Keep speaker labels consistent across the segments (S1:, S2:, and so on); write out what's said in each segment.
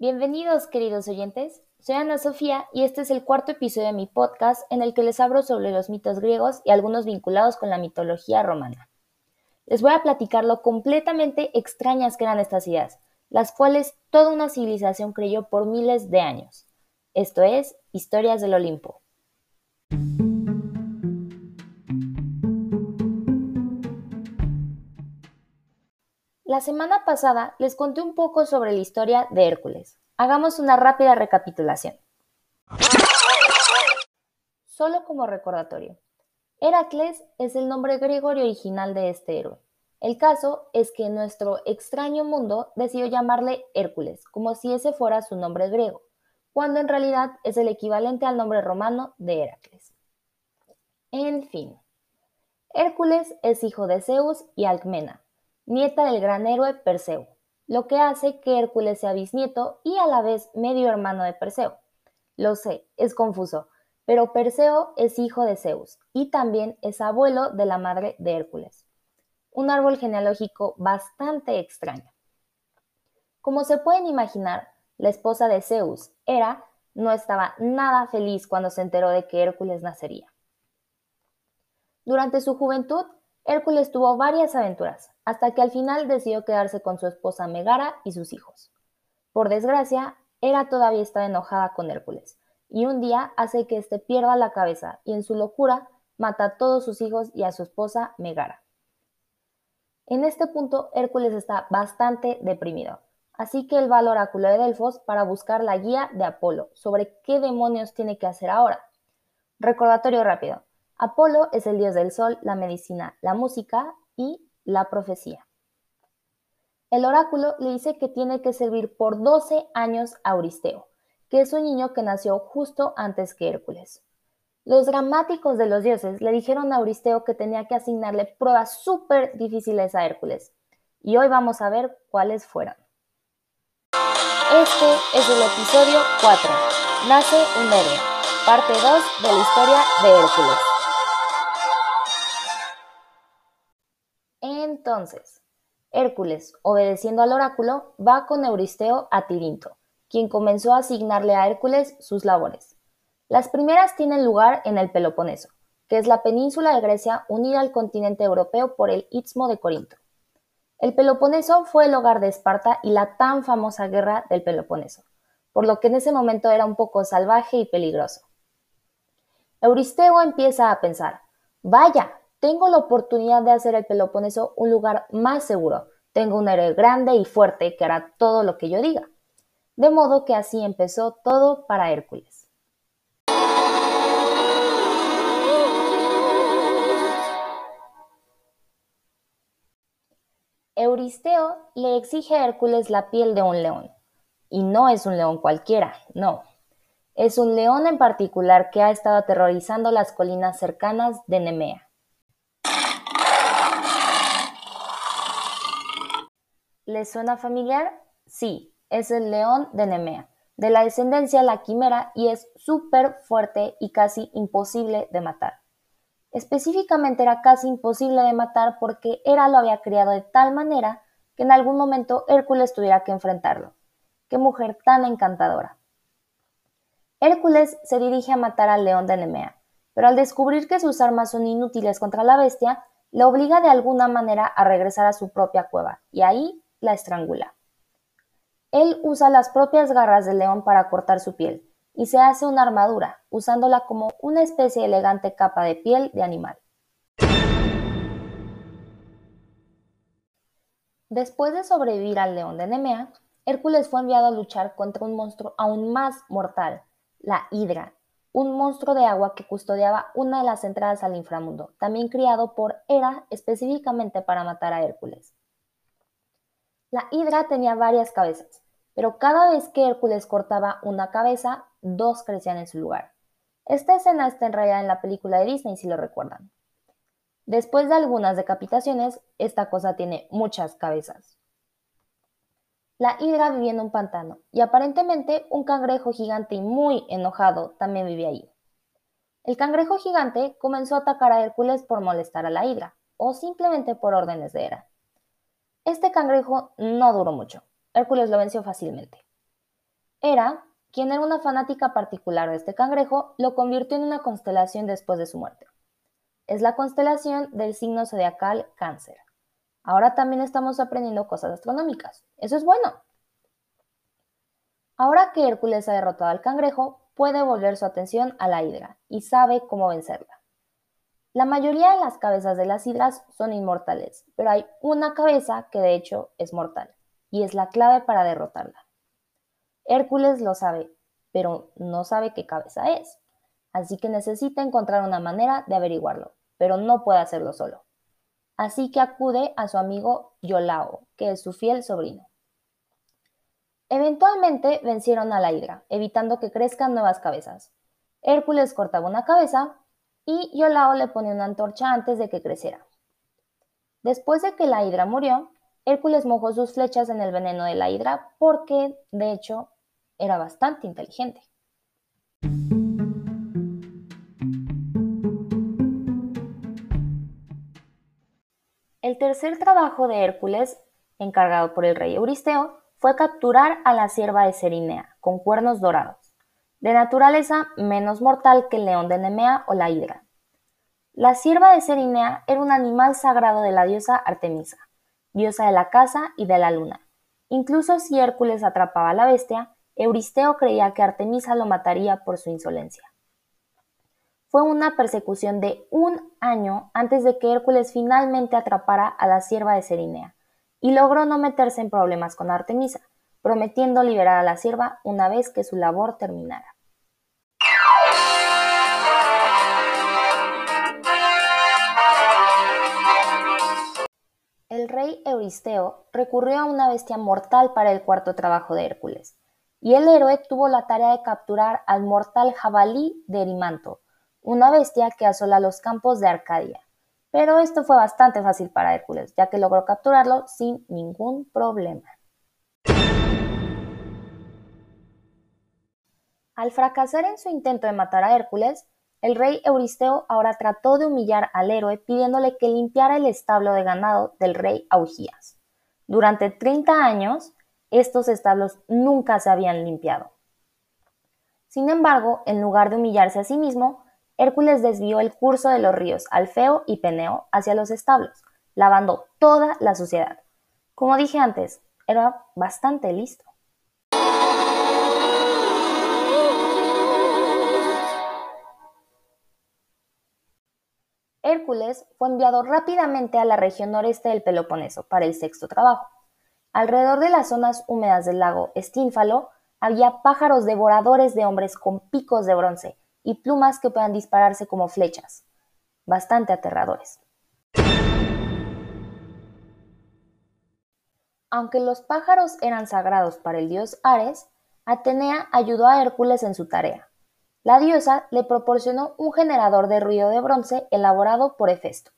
S1: Bienvenidos, queridos oyentes. Soy Ana Sofía y este es el cuarto episodio de mi podcast en el que les hablo sobre los mitos griegos y algunos vinculados con la mitología romana. Les voy a platicar lo completamente extrañas que eran estas ideas, las cuales toda una civilización creyó por miles de años. Esto es Historias del Olimpo. La semana pasada les conté un poco sobre la historia de Hércules. Hagamos una rápida recapitulación. Solo como recordatorio. Heracles es el nombre griego original de este héroe. El caso es que nuestro extraño mundo decidió llamarle Hércules, como si ese fuera su nombre griego, cuando en realidad es el equivalente al nombre romano de Heracles. En fin, Hércules es hijo de Zeus y Alcmena, nieta del gran héroe Perseo, lo que hace que Hércules sea bisnieto y a la vez medio hermano de Perseo. Lo sé, es confuso, pero Perseo es hijo de Zeus y también es abuelo de la madre de Hércules. Un árbol genealógico bastante extraño. Como se pueden imaginar, la esposa de Zeus, Hera, no estaba nada feliz cuando se enteró de que Hércules nacería. Durante su juventud, Hércules tuvo varias aventuras, hasta que al final decidió quedarse con su esposa Megara y sus hijos. Por desgracia, Hera todavía estaba enojada con Hércules, y un día hace que éste pierda la cabeza y en su locura mata a todos sus hijos y a su esposa Megara. En este punto, Hércules está bastante deprimido, así que él va al oráculo de Delfos para buscar la guía de Apolo sobre qué demonios tiene que hacer ahora. Recordatorio rápido. Apolo es el dios del sol, la medicina, la música y la profecía. El oráculo le dice que tiene que servir por 12 años a Euristeo, que es un niño que nació justo antes que Hércules. Los dramáticos de los dioses le dijeron a Euristeo que tenía que asignarle pruebas súper difíciles a Hércules, y hoy vamos a ver cuáles fueron. Este es el episodio 4, Nace un héroe, parte 2 de la historia de Hércules. Entonces, Hércules, obedeciendo al oráculo, va con Euristeo a Tirinto, quien comenzó a asignarle a Hércules sus labores. Las primeras tienen lugar en el Peloponeso, que es la península de Grecia unida al continente europeo por el Istmo de Corinto. El Peloponeso fue el hogar de Esparta y la tan famosa guerra del Peloponeso, por lo que en ese momento era un poco salvaje y peligroso. Euristeo empieza a pensar, vaya, tengo la oportunidad de hacer el Peloponeso un lugar más seguro. Tengo un héroe grande y fuerte que hará todo lo que yo diga. De modo que así empezó todo para Hércules. Euristeo le exige a Hércules la piel de un león. Y no es un león cualquiera, no. Es un león en particular que ha estado aterrorizando las colinas cercanas de Nemea. ¿Le suena familiar? Sí, es el león de Nemea, de la descendencia la quimera y es súper fuerte y casi imposible de matar. Específicamente era casi imposible de matar porque Hera lo había criado de tal manera que en algún momento Hércules tuviera que enfrentarlo. ¡Qué mujer tan encantadora! Hércules se dirige a matar al león de Nemea, pero al descubrir que sus armas son inútiles contra la bestia, le obliga de alguna manera a regresar a su propia cueva, y ahí la estrangula. Él usa las propias garras del león para cortar su piel y se hace una armadura, usándola como una especie de elegante capa de piel de animal. Después de sobrevivir al león de Nemea, Hércules fue enviado a luchar contra un monstruo aún más mortal, la Hidra, un monstruo de agua que custodiaba una de las entradas al inframundo, también criado por Hera específicamente para matar a Hércules. La hidra tenía varias cabezas, pero cada vez que Hércules cortaba una cabeza, dos crecían en su lugar. Esta escena está enrayada en la película de Disney, si lo recuerdan. Después de algunas decapitaciones, esta cosa tiene muchas cabezas. La hidra vivía en un pantano y aparentemente un cangrejo gigante y muy enojado también vivía allí. El cangrejo gigante comenzó a atacar a Hércules por molestar a la hidra o simplemente por órdenes de Hera. Este cangrejo no duró mucho. Hércules lo venció fácilmente. Hera, quien era una fanática particular de este cangrejo, lo convirtió en una constelación después de su muerte. Es la constelación del signo zodiacal Cáncer. Ahora también estamos aprendiendo cosas astronómicas. Eso es bueno. Ahora que Hércules ha derrotado al cangrejo, puede volver su atención a la hidra y sabe cómo vencerla. La mayoría de las cabezas de las hidras son inmortales, pero hay una cabeza que de hecho es mortal, y es la clave para derrotarla. Hércules lo sabe, pero no sabe qué cabeza es, así que necesita encontrar una manera de averiguarlo, pero no puede hacerlo solo. Así que acude a su amigo Yolao, que es su fiel sobrino. Eventualmente vencieron a la hidra, evitando que crezcan nuevas cabezas. Hércules cortaba una cabeza y Yolao le pone una antorcha antes de que creciera. Después de que la hidra murió, Hércules mojó sus flechas en el veneno de la hidra porque, de hecho, era bastante inteligente. El tercer trabajo de Hércules, encargado por el rey Euristeo, fue capturar a la sierva de Serinea, con cuernos dorados de naturaleza menos mortal que el león de Nemea o la hidra. La sierva de Serinea era un animal sagrado de la diosa Artemisa, diosa de la caza y de la luna. Incluso si Hércules atrapaba a la bestia, Euristeo creía que Artemisa lo mataría por su insolencia. Fue una persecución de un año antes de que Hércules finalmente atrapara a la sierva de Serinea, y logró no meterse en problemas con Artemisa, prometiendo liberar a la sierva una vez que su labor terminara. El rey Euristeo recurrió a una bestia mortal para el cuarto trabajo de Hércules, y el héroe tuvo la tarea de capturar al mortal jabalí de Erimanto, una bestia que asola los campos de Arcadia. Pero esto fue bastante fácil para Hércules, ya que logró capturarlo sin ningún problema. Al fracasar en su intento de matar a Hércules, el rey Euristeo ahora trató de humillar al héroe pidiéndole que limpiara el establo de ganado del rey Augías. Durante 30 años, estos establos nunca se habían limpiado. Sin embargo, en lugar de humillarse a sí mismo, Hércules desvió el curso de los ríos Alfeo y Peneo hacia los establos, lavando toda la suciedad. Como dije antes, era bastante listo. Hércules fue enviado rápidamente a la región noreste del Peloponeso para el sexto trabajo. Alrededor de las zonas húmedas del lago Estínfalo había pájaros devoradores de hombres con picos de bronce y plumas que puedan dispararse como flechas, bastante aterradores. Aunque los pájaros eran sagrados para el dios Ares, Atenea ayudó a Hércules en su tarea. La diosa le proporcionó un generador de ruido de bronce elaborado por Hefesto.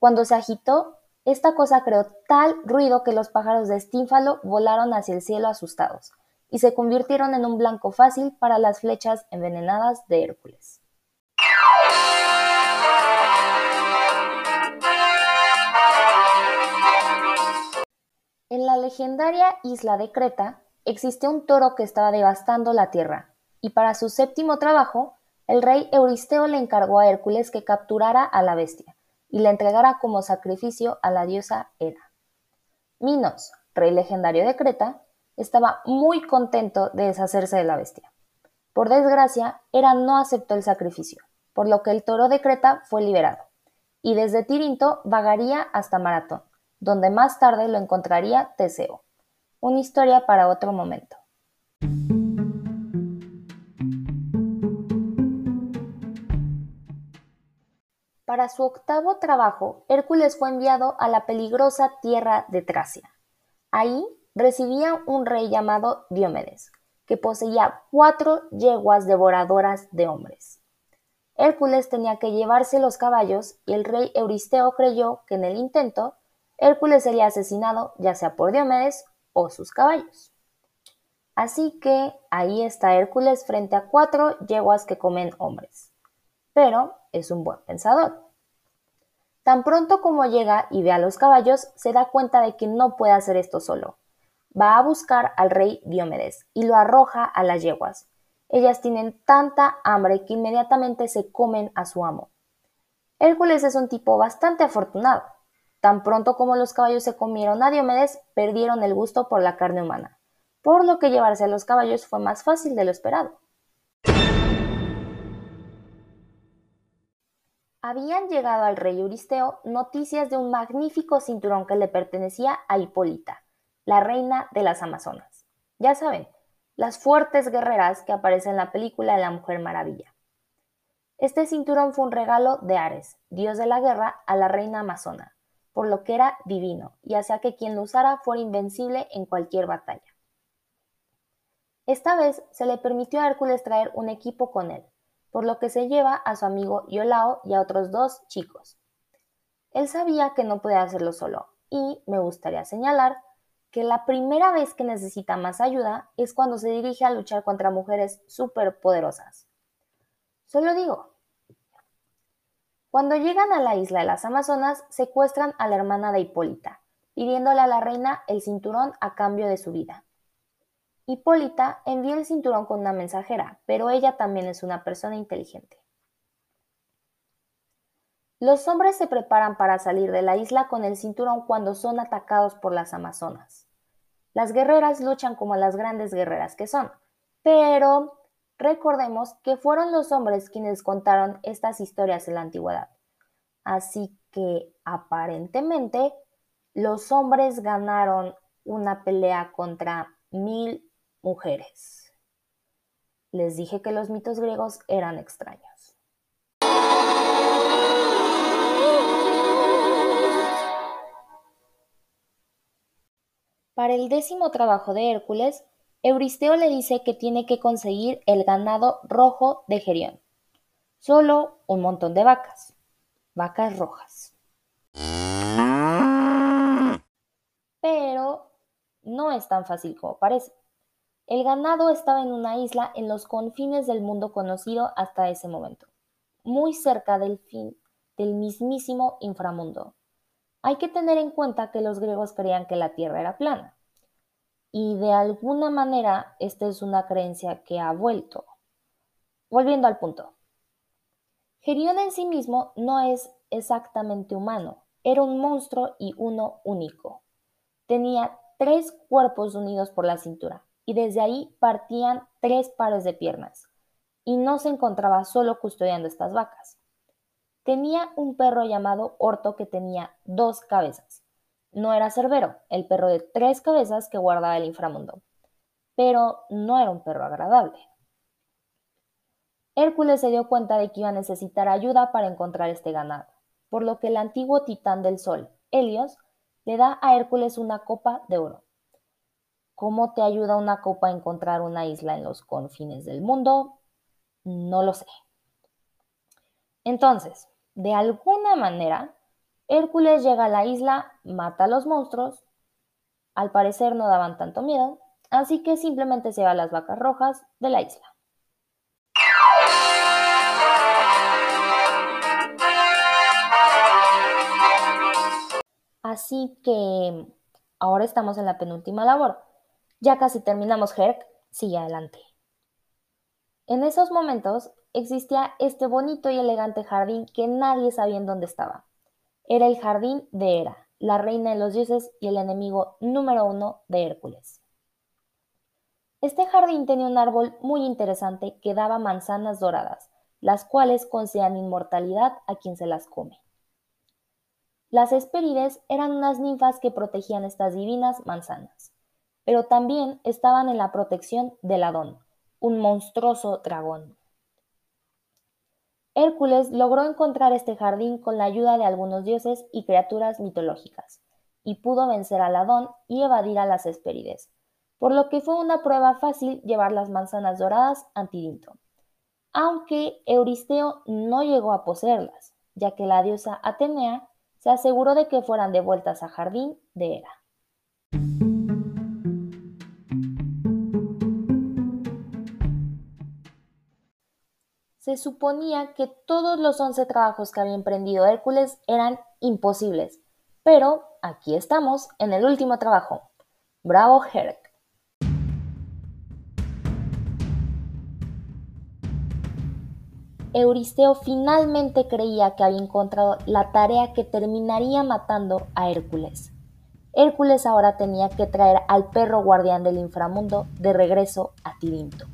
S1: Cuando se agitó, esta cosa creó tal ruido que los pájaros de Estínfalo volaron hacia el cielo asustados y se convirtieron en un blanco fácil para las flechas envenenadas de Hércules. En la legendaria isla de Creta existía un toro que estaba devastando la tierra y para su séptimo trabajo, el rey Euristeo le encargó a Hércules que capturara a la bestia y la entregara como sacrificio a la diosa Hera. Minos, rey legendario de Creta, estaba muy contento de deshacerse de la bestia. Por desgracia, Hera no aceptó el sacrificio, por lo que el toro de Creta fue liberado, y desde Tirinto vagaría hasta Maratón, donde más tarde lo encontraría Teseo. Una historia para otro momento. Para su octavo trabajo, Hércules fue enviado a la peligrosa tierra de Tracia. Ahí residía un rey llamado Diomedes, que poseía cuatro yeguas devoradoras de hombres. Hércules tenía que llevarse los caballos y el rey Euristeo creyó que en el intento Hércules sería asesinado ya sea por Diomedes o sus caballos. Así que ahí está Hércules frente a cuatro yeguas que comen hombres. Pero es un buen pensador. Tan pronto como llega y ve a los caballos, se da cuenta de que no puede hacer esto solo. va a buscar al rey Diomedes y lo arroja a las yeguas. Ellas tienen tanta hambre que inmediatamente se comen a su amo. Hércules es un tipo bastante afortunado. Tan pronto como los caballos se comieron a Diomedes, perdieron el gusto por la carne humana, por lo que llevarse a los caballos fue más fácil de lo esperado. Habían llegado al rey Euristeo noticias de un magnífico cinturón que le pertenecía a Hipólita, la reina de las Amazonas. Ya saben, las fuertes guerreras que aparecen en la película de La Mujer Maravilla. Este cinturón fue un regalo de Ares, dios de la guerra, a la reina amazona, por lo que era divino y hacía que quien lo usara fuera invencible en cualquier batalla. Esta vez se le permitió a Hércules traer un equipo con él, por lo que se lleva a su amigo Iolao y a otros dos chicos. Él sabía que no podía hacerlo solo, y me gustaría señalar que la primera vez que necesita más ayuda es cuando se dirige a luchar contra mujeres superpoderosas. Solo digo, cuando llegan a la isla de las Amazonas, secuestran a la hermana de Hipólita, pidiéndole a la reina el cinturón a cambio de su vida. Hipólita envía el cinturón con una mensajera, pero ella también es una persona inteligente. Los hombres se preparan para salir de la isla con el cinturón cuando son atacados por las Amazonas. Las guerreras luchan como las grandes guerreras que son, pero Recordemos que fueron los hombres quienes contaron estas historias en la antigüedad. Así que aparentemente los hombres ganaron una pelea contra mil mujeres. Les dije que los mitos griegos eran extraños. Para el décimo trabajo de Hércules, Euristeo le dice que tiene que conseguir el ganado rojo de Gerión. Solo un montón de vacas. Vacas rojas. Pero no es tan fácil como parece. El ganado estaba en una isla en los confines del mundo conocido hasta ese momento, muy cerca del fin del mismísimo inframundo. Hay que tener en cuenta que los griegos creían que la Tierra era plana, y de alguna manera esta es una creencia que ha vuelto. Volviendo al punto. Gerión en sí mismo no es exactamente humano, era un monstruo y uno único. Tenía tres cuerpos unidos por la cintura y desde ahí partían tres pares de piernas, y no se encontraba solo custodiando estas vacas. Tenía un perro llamado Orto que tenía dos cabezas, no era Cerbero, el perro de tres cabezas que guardaba el inframundo, pero no era un perro agradable. Hércules se dio cuenta de que iba a necesitar ayuda para encontrar este ganado, por lo que el antiguo titán del sol, Helios, le da a Hércules una copa de oro. ¿Cómo te ayuda una copa a encontrar una isla en los confines del mundo? No lo sé. Entonces, de alguna manera, Hércules llega a la isla, mata a los monstruos. Al parecer no daban tanto miedo, así que simplemente se va a las vacas rojas de la isla. Así que ahora estamos en la penúltima labor. Ya casi terminamos Herc, sigue adelante. En esos momentos existía este bonito y elegante jardín que nadie sabía en dónde estaba. Era el jardín de Hera, la reina de los dioses y el enemigo número uno de Hércules. Este jardín tenía un árbol muy interesante que daba manzanas doradas, las cuales concedían inmortalidad a quien se las come. Las Hespérides eran unas ninfas que protegían estas divinas manzanas, pero también estaban en la protección del Adón, un monstruoso dragón. Hércules logró encontrar este jardín con la ayuda de algunos dioses y criaturas mitológicas, y pudo vencer al Adón y evadir a las Hespérides, por lo que fue una prueba fácil llevar las manzanas doradas a Tidinto, aunque Euristeo no llegó a poseerlas, ya que la diosa Atenea se aseguró de que fueran devueltas a jardín de Hera. Se suponía que todos los once trabajos que había emprendido Hércules eran imposibles, pero aquí estamos en el último trabajo. Bravo Herc. Euristeo finalmente creía que había encontrado la tarea que terminaría matando a Hércules. Hércules ahora tenía que traer al perro guardián del inframundo de regreso a Tirinto.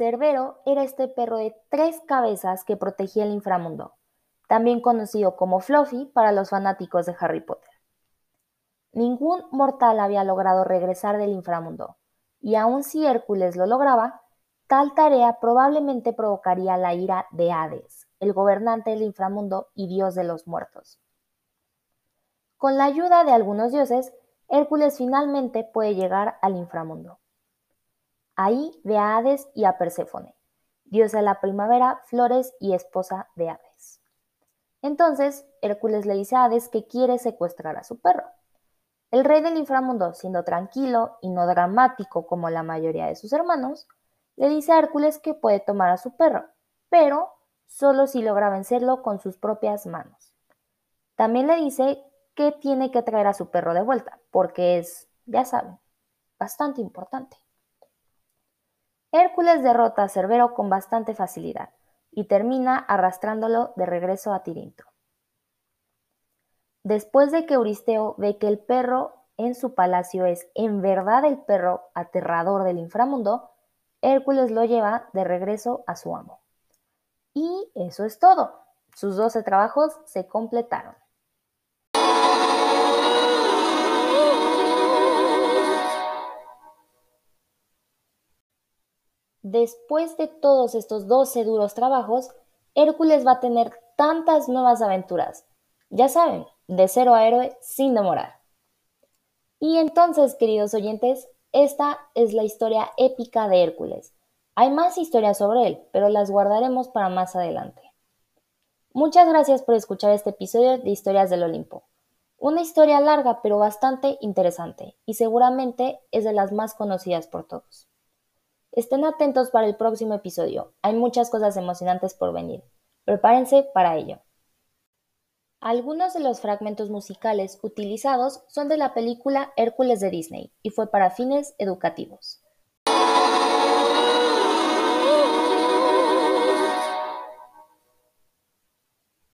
S1: Cerbero era este perro de tres cabezas que protegía el inframundo, también conocido como Fluffy para los fanáticos de Harry Potter. Ningún mortal había logrado regresar del inframundo, y aun si Hércules lo lograba, tal tarea probablemente provocaría la ira de Hades, el gobernante del inframundo y dios de los muertos. Con la ayuda de algunos dioses, Hércules finalmente puede llegar al inframundo. Ahí ve a Hades y a Perséfone, diosa de la primavera, flores y esposa de Hades. Entonces, Hércules le dice a Hades que quiere secuestrar a su perro. El rey del inframundo, siendo tranquilo y no dramático como la mayoría de sus hermanos, le dice a Hércules que puede tomar a su perro, pero solo si logra vencerlo con sus propias manos. También le dice que tiene que traer a su perro de vuelta, porque es, ya saben, bastante importante. Hércules derrota a Cerbero con bastante facilidad y termina arrastrándolo de regreso a Tirinto. Después de que Euristeo ve que el perro en su palacio es en verdad el perro aterrador del inframundo, Hércules lo lleva de regreso a su amo. Y eso es todo. Sus doce trabajos se completaron. Después de todos estos doce duros trabajos, Hércules va a tener tantas nuevas aventuras. Ya saben, de cero a héroe sin demorar. Y entonces, queridos oyentes, esta es la historia épica de Hércules. Hay más historias sobre él, pero las guardaremos para más adelante. Muchas gracias por escuchar este episodio de Historias del Olimpo. Una historia larga pero bastante interesante y seguramente es de las más conocidas por todos. Estén atentos para el próximo episodio, hay muchas cosas emocionantes por venir. Prepárense para ello. Algunos de los fragmentos musicales utilizados son de la película Hércules de Disney y fue para fines educativos.